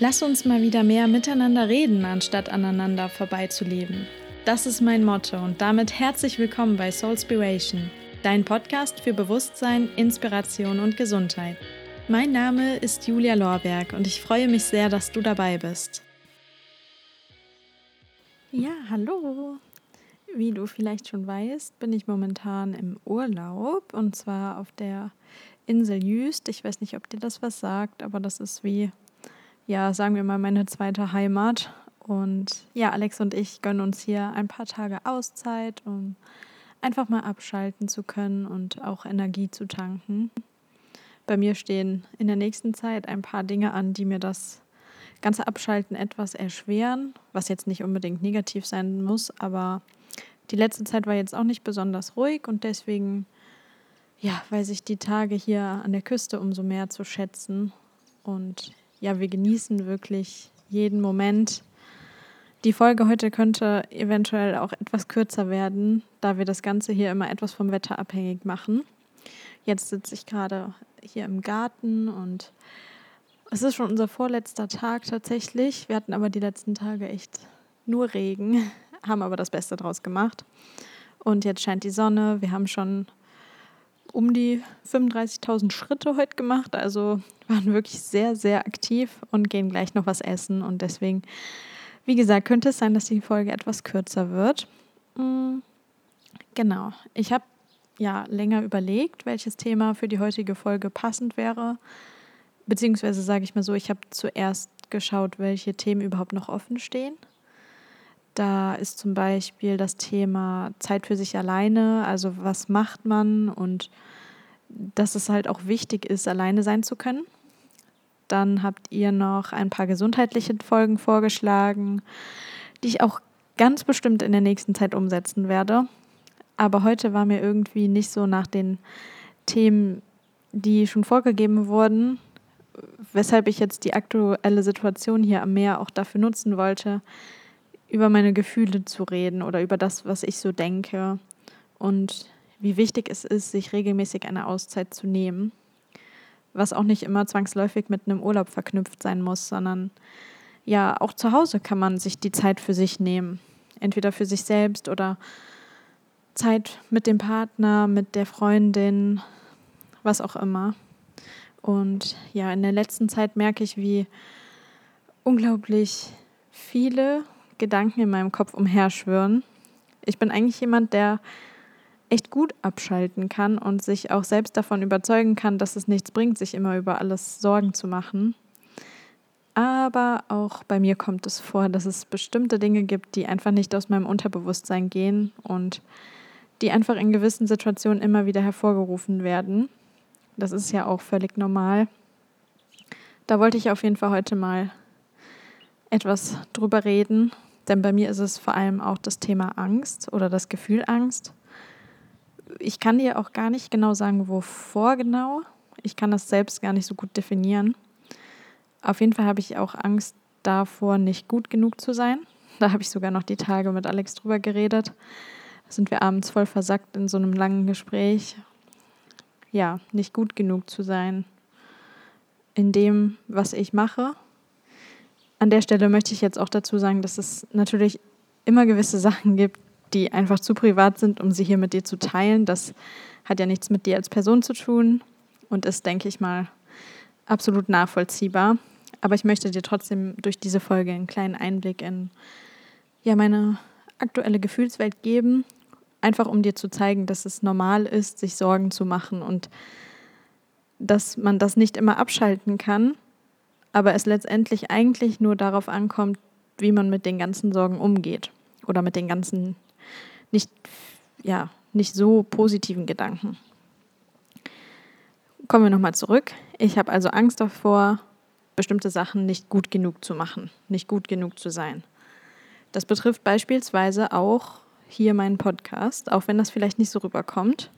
Lass uns mal wieder mehr miteinander reden, anstatt aneinander vorbeizuleben. Das ist mein Motto und damit herzlich willkommen bei Soulspiration, dein Podcast für Bewusstsein, Inspiration und Gesundheit. Mein Name ist Julia Lorberg und ich freue mich sehr, dass du dabei bist. Ja, hallo. Wie du vielleicht schon weißt, bin ich momentan im Urlaub und zwar auf der Insel Jüst. Ich weiß nicht, ob dir das was sagt, aber das ist wie ja, sagen wir mal, meine zweite Heimat. Und ja, Alex und ich gönnen uns hier ein paar Tage Auszeit, um einfach mal abschalten zu können und auch Energie zu tanken. Bei mir stehen in der nächsten Zeit ein paar Dinge an, die mir das ganze Abschalten etwas erschweren, was jetzt nicht unbedingt negativ sein muss, aber die letzte Zeit war jetzt auch nicht besonders ruhig und deswegen ja, weiß ich die Tage hier an der Küste umso mehr zu schätzen und ja, wir genießen wirklich jeden Moment. Die Folge heute könnte eventuell auch etwas kürzer werden, da wir das Ganze hier immer etwas vom Wetter abhängig machen. Jetzt sitze ich gerade hier im Garten und es ist schon unser vorletzter Tag tatsächlich. Wir hatten aber die letzten Tage echt nur Regen, haben aber das Beste draus gemacht. Und jetzt scheint die Sonne. Wir haben schon um die 35.000 Schritte heute gemacht. Also waren wirklich sehr, sehr aktiv und gehen gleich noch was essen. Und deswegen, wie gesagt, könnte es sein, dass die Folge etwas kürzer wird. Mm, genau. Ich habe ja länger überlegt, welches Thema für die heutige Folge passend wäre. Beziehungsweise sage ich mal so, ich habe zuerst geschaut, welche Themen überhaupt noch offen stehen. Da ist zum Beispiel das Thema Zeit für sich alleine, also was macht man und dass es halt auch wichtig ist, alleine sein zu können. Dann habt ihr noch ein paar gesundheitliche Folgen vorgeschlagen, die ich auch ganz bestimmt in der nächsten Zeit umsetzen werde. Aber heute war mir irgendwie nicht so nach den Themen, die schon vorgegeben wurden, weshalb ich jetzt die aktuelle Situation hier am Meer auch dafür nutzen wollte, über meine Gefühle zu reden oder über das, was ich so denke und wie wichtig es ist, sich regelmäßig eine Auszeit zu nehmen, was auch nicht immer zwangsläufig mit einem Urlaub verknüpft sein muss, sondern ja, auch zu Hause kann man sich die Zeit für sich nehmen, entweder für sich selbst oder Zeit mit dem Partner, mit der Freundin, was auch immer. Und ja, in der letzten Zeit merke ich, wie unglaublich viele Gedanken in meinem Kopf umherschwirren. Ich bin eigentlich jemand, der echt gut abschalten kann und sich auch selbst davon überzeugen kann, dass es nichts bringt, sich immer über alles Sorgen zu machen. Aber auch bei mir kommt es vor, dass es bestimmte Dinge gibt, die einfach nicht aus meinem Unterbewusstsein gehen und die einfach in gewissen Situationen immer wieder hervorgerufen werden. Das ist ja auch völlig normal. Da wollte ich auf jeden Fall heute mal etwas drüber reden denn bei mir ist es vor allem auch das Thema Angst oder das Gefühl Angst. Ich kann dir auch gar nicht genau sagen, wovor genau. Ich kann das selbst gar nicht so gut definieren. Auf jeden Fall habe ich auch Angst davor, nicht gut genug zu sein. Da habe ich sogar noch die Tage mit Alex drüber geredet. Da sind wir abends voll versackt in so einem langen Gespräch. Ja, nicht gut genug zu sein in dem, was ich mache an der Stelle möchte ich jetzt auch dazu sagen, dass es natürlich immer gewisse Sachen gibt, die einfach zu privat sind, um sie hier mit dir zu teilen. Das hat ja nichts mit dir als Person zu tun und ist, denke ich mal, absolut nachvollziehbar. Aber ich möchte dir trotzdem durch diese Folge einen kleinen Einblick in ja, meine aktuelle Gefühlswelt geben, einfach um dir zu zeigen, dass es normal ist, sich Sorgen zu machen und dass man das nicht immer abschalten kann aber es letztendlich eigentlich nur darauf ankommt, wie man mit den ganzen Sorgen umgeht oder mit den ganzen nicht, ja, nicht so positiven Gedanken. Kommen wir nochmal zurück. Ich habe also Angst davor, bestimmte Sachen nicht gut genug zu machen, nicht gut genug zu sein. Das betrifft beispielsweise auch hier meinen Podcast, auch wenn das vielleicht nicht so rüberkommt.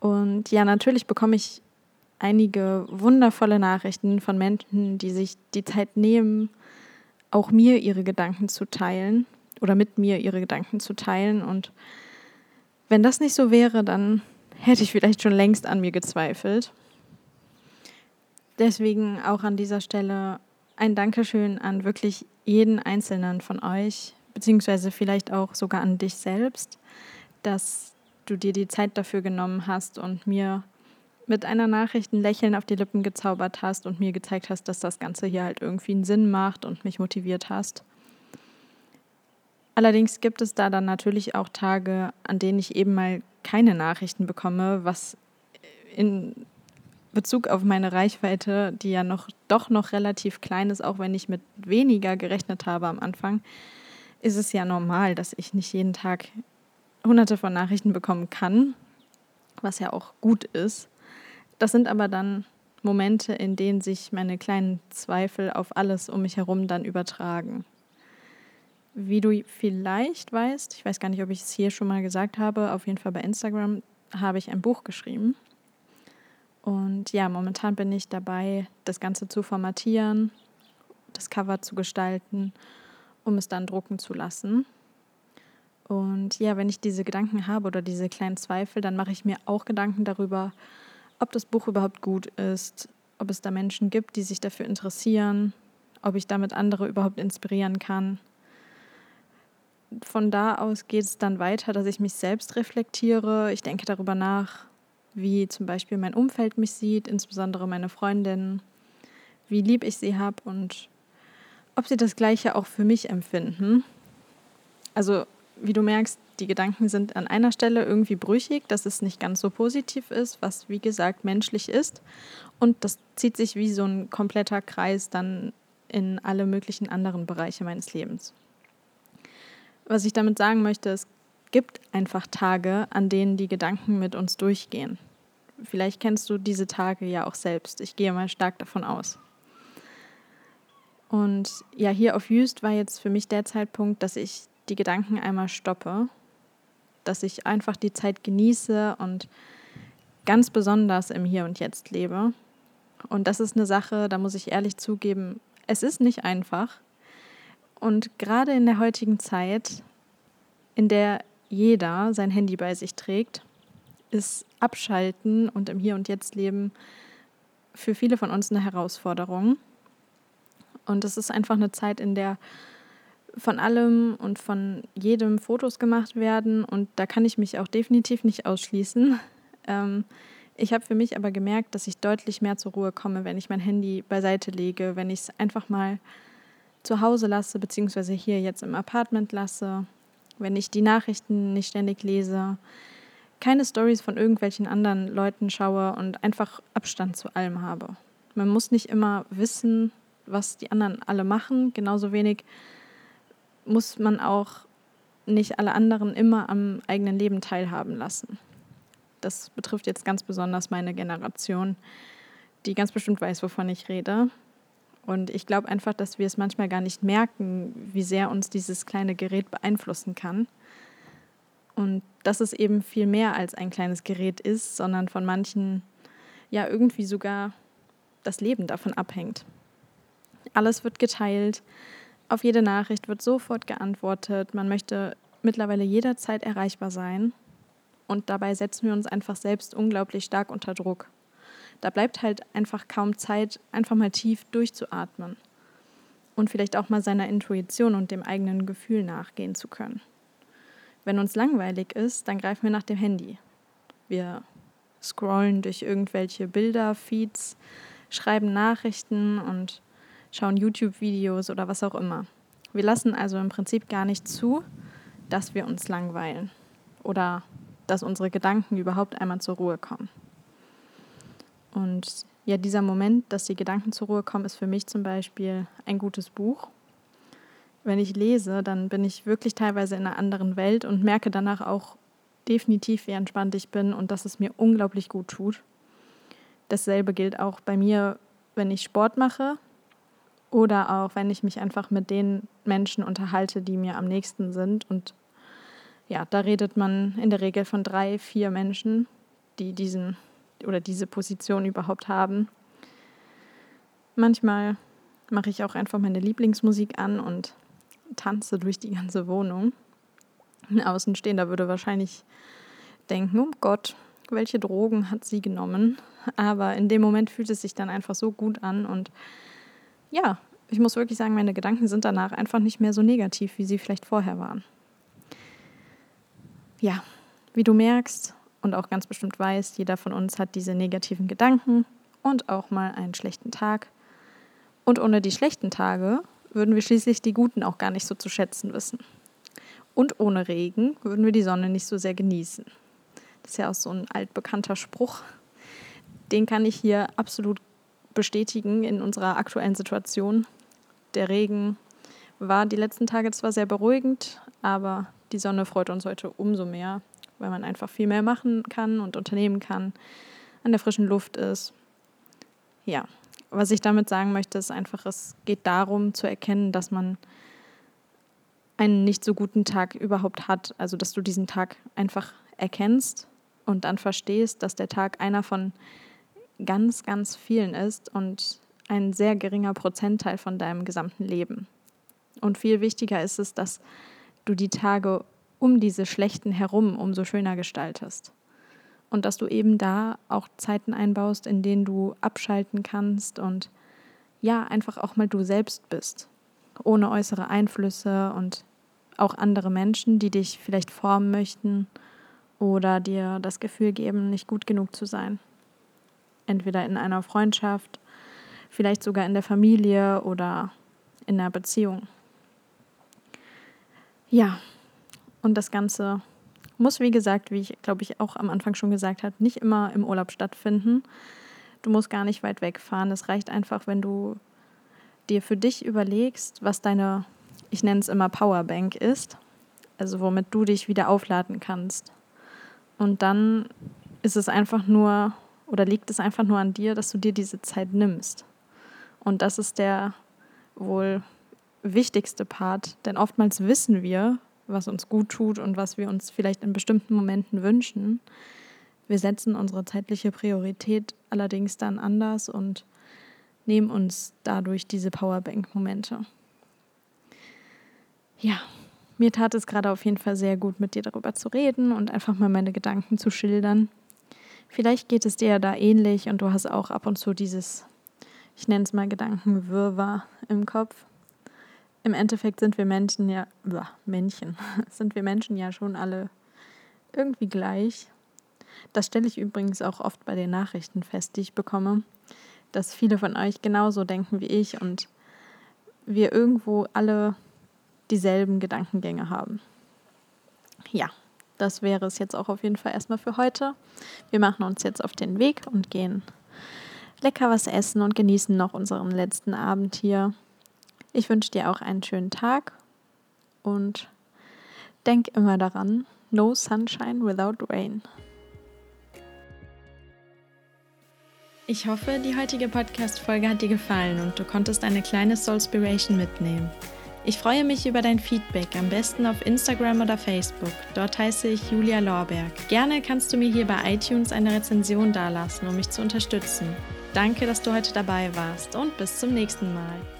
Und ja, natürlich bekomme ich einige wundervolle Nachrichten von Menschen, die sich die Zeit nehmen, auch mir ihre Gedanken zu teilen oder mit mir ihre Gedanken zu teilen. Und wenn das nicht so wäre, dann hätte ich vielleicht schon längst an mir gezweifelt. Deswegen auch an dieser Stelle ein Dankeschön an wirklich jeden einzelnen von euch, beziehungsweise vielleicht auch sogar an dich selbst, dass du dir die Zeit dafür genommen hast und mir mit einer Nachricht ein Lächeln auf die Lippen gezaubert hast und mir gezeigt hast, dass das Ganze hier halt irgendwie einen Sinn macht und mich motiviert hast. Allerdings gibt es da dann natürlich auch Tage, an denen ich eben mal keine Nachrichten bekomme, was in Bezug auf meine Reichweite, die ja noch doch noch relativ klein ist, auch wenn ich mit weniger gerechnet habe am Anfang, ist es ja normal, dass ich nicht jeden Tag hunderte von Nachrichten bekommen kann, was ja auch gut ist. Das sind aber dann Momente, in denen sich meine kleinen Zweifel auf alles um mich herum dann übertragen. Wie du vielleicht weißt, ich weiß gar nicht, ob ich es hier schon mal gesagt habe, auf jeden Fall bei Instagram habe ich ein Buch geschrieben. Und ja, momentan bin ich dabei, das Ganze zu formatieren, das Cover zu gestalten, um es dann drucken zu lassen. Und ja, wenn ich diese Gedanken habe oder diese kleinen Zweifel, dann mache ich mir auch Gedanken darüber, ob das Buch überhaupt gut ist, ob es da Menschen gibt, die sich dafür interessieren, ob ich damit andere überhaupt inspirieren kann von da aus geht es dann weiter, dass ich mich selbst reflektiere. Ich denke darüber nach, wie zum Beispiel mein Umfeld mich sieht, insbesondere meine Freundin, wie lieb ich sie habe und ob sie das Gleiche auch für mich empfinden. Also, wie du merkst, die Gedanken sind an einer Stelle irgendwie brüchig, dass es nicht ganz so positiv ist, was wie gesagt menschlich ist. Und das zieht sich wie so ein kompletter Kreis dann in alle möglichen anderen Bereiche meines Lebens. Was ich damit sagen möchte, es gibt einfach Tage, an denen die Gedanken mit uns durchgehen. Vielleicht kennst du diese Tage ja auch selbst. Ich gehe mal stark davon aus. Und ja, hier auf Jüst war jetzt für mich der Zeitpunkt, dass ich die Gedanken einmal stoppe, dass ich einfach die Zeit genieße und ganz besonders im Hier und Jetzt lebe. Und das ist eine Sache, da muss ich ehrlich zugeben, es ist nicht einfach. Und gerade in der heutigen Zeit, in der jeder sein Handy bei sich trägt, ist Abschalten und im Hier und Jetzt leben für viele von uns eine Herausforderung. Und es ist einfach eine Zeit, in der von allem und von jedem Fotos gemacht werden. Und da kann ich mich auch definitiv nicht ausschließen. Ähm, ich habe für mich aber gemerkt, dass ich deutlich mehr zur Ruhe komme, wenn ich mein Handy beiseite lege, wenn ich es einfach mal zu Hause lasse, beziehungsweise hier jetzt im Apartment lasse, wenn ich die Nachrichten nicht ständig lese, keine Stories von irgendwelchen anderen Leuten schaue und einfach Abstand zu allem habe. Man muss nicht immer wissen, was die anderen alle machen, genauso wenig muss man auch nicht alle anderen immer am eigenen Leben teilhaben lassen. Das betrifft jetzt ganz besonders meine Generation, die ganz bestimmt weiß, wovon ich rede. Und ich glaube einfach, dass wir es manchmal gar nicht merken, wie sehr uns dieses kleine Gerät beeinflussen kann. Und dass es eben viel mehr als ein kleines Gerät ist, sondern von manchen ja irgendwie sogar das Leben davon abhängt. Alles wird geteilt, auf jede Nachricht wird sofort geantwortet, man möchte mittlerweile jederzeit erreichbar sein und dabei setzen wir uns einfach selbst unglaublich stark unter Druck da bleibt halt einfach kaum Zeit, einfach mal tief durchzuatmen und vielleicht auch mal seiner Intuition und dem eigenen Gefühl nachgehen zu können. Wenn uns langweilig ist, dann greifen wir nach dem Handy. Wir scrollen durch irgendwelche Bilder, Feeds, schreiben Nachrichten und schauen YouTube-Videos oder was auch immer. Wir lassen also im Prinzip gar nicht zu, dass wir uns langweilen oder dass unsere Gedanken überhaupt einmal zur Ruhe kommen. Und ja, dieser Moment, dass die Gedanken zur Ruhe kommen, ist für mich zum Beispiel ein gutes Buch. Wenn ich lese, dann bin ich wirklich teilweise in einer anderen Welt und merke danach auch definitiv, wie entspannt ich bin und dass es mir unglaublich gut tut. Dasselbe gilt auch bei mir, wenn ich Sport mache oder auch wenn ich mich einfach mit den Menschen unterhalte, die mir am nächsten sind. Und ja, da redet man in der Regel von drei, vier Menschen, die diesen oder diese Position überhaupt haben. Manchmal mache ich auch einfach meine Lieblingsmusik an und tanze durch die ganze Wohnung. Ein Außenstehender würde wahrscheinlich denken, oh Gott, welche Drogen hat sie genommen? Aber in dem Moment fühlt es sich dann einfach so gut an und ja, ich muss wirklich sagen, meine Gedanken sind danach einfach nicht mehr so negativ, wie sie vielleicht vorher waren. Ja, wie du merkst und auch ganz bestimmt weißt, jeder von uns hat diese negativen Gedanken und auch mal einen schlechten Tag. Und ohne die schlechten Tage würden wir schließlich die guten auch gar nicht so zu schätzen wissen. Und ohne Regen würden wir die Sonne nicht so sehr genießen. Das ist ja auch so ein altbekannter Spruch. Den kann ich hier absolut bestätigen in unserer aktuellen Situation. Der Regen war die letzten Tage zwar sehr beruhigend, aber die Sonne freut uns heute umso mehr, weil man einfach viel mehr machen kann und unternehmen kann, an der frischen Luft ist. Ja, was ich damit sagen möchte, ist einfach, es geht darum zu erkennen, dass man einen nicht so guten Tag überhaupt hat. Also, dass du diesen Tag einfach erkennst und dann verstehst, dass der Tag einer von ganz, ganz vielen ist und ein sehr geringer Prozentteil von deinem gesamten Leben. Und viel wichtiger ist es, dass du die Tage um diese schlechten herum umso schöner gestaltest. Und dass du eben da auch Zeiten einbaust, in denen du abschalten kannst und ja, einfach auch mal du selbst bist, ohne äußere Einflüsse und auch andere Menschen, die dich vielleicht formen möchten oder dir das Gefühl geben, nicht gut genug zu sein. Entweder in einer Freundschaft, vielleicht sogar in der Familie oder in einer Beziehung. Ja, und das Ganze muss, wie gesagt, wie ich glaube ich auch am Anfang schon gesagt habe, nicht immer im Urlaub stattfinden. Du musst gar nicht weit wegfahren. Es reicht einfach, wenn du dir für dich überlegst, was deine, ich nenne es immer Powerbank ist, also womit du dich wieder aufladen kannst. Und dann ist es einfach nur oder liegt es einfach nur an dir, dass du dir diese Zeit nimmst. Und das ist der wohl wichtigste Part, denn oftmals wissen wir, was uns gut tut und was wir uns vielleicht in bestimmten Momenten wünschen. Wir setzen unsere zeitliche Priorität allerdings dann anders und nehmen uns dadurch diese Powerbank-Momente. Ja, mir tat es gerade auf jeden Fall sehr gut, mit dir darüber zu reden und einfach mal meine Gedanken zu schildern. Vielleicht geht es dir ja da ähnlich und du hast auch ab und zu dieses, ich nenne es mal Gedankenwirrwarr im Kopf im Endeffekt sind wir Menschen ja, bah, Männchen, sind wir Menschen ja schon alle irgendwie gleich. Das stelle ich übrigens auch oft bei den Nachrichten fest, die ich bekomme, dass viele von euch genauso denken wie ich und wir irgendwo alle dieselben Gedankengänge haben. Ja, das wäre es jetzt auch auf jeden Fall erstmal für heute. Wir machen uns jetzt auf den Weg und gehen lecker was essen und genießen noch unseren letzten Abend hier. Ich wünsche dir auch einen schönen Tag und denk immer daran, no sunshine without rain. Ich hoffe, die heutige Podcast-Folge hat dir gefallen und du konntest eine kleine Soulspiration mitnehmen. Ich freue mich über dein Feedback, am besten auf Instagram oder Facebook. Dort heiße ich Julia Lorberg. Gerne kannst du mir hier bei iTunes eine Rezension dalassen, um mich zu unterstützen. Danke, dass du heute dabei warst und bis zum nächsten Mal.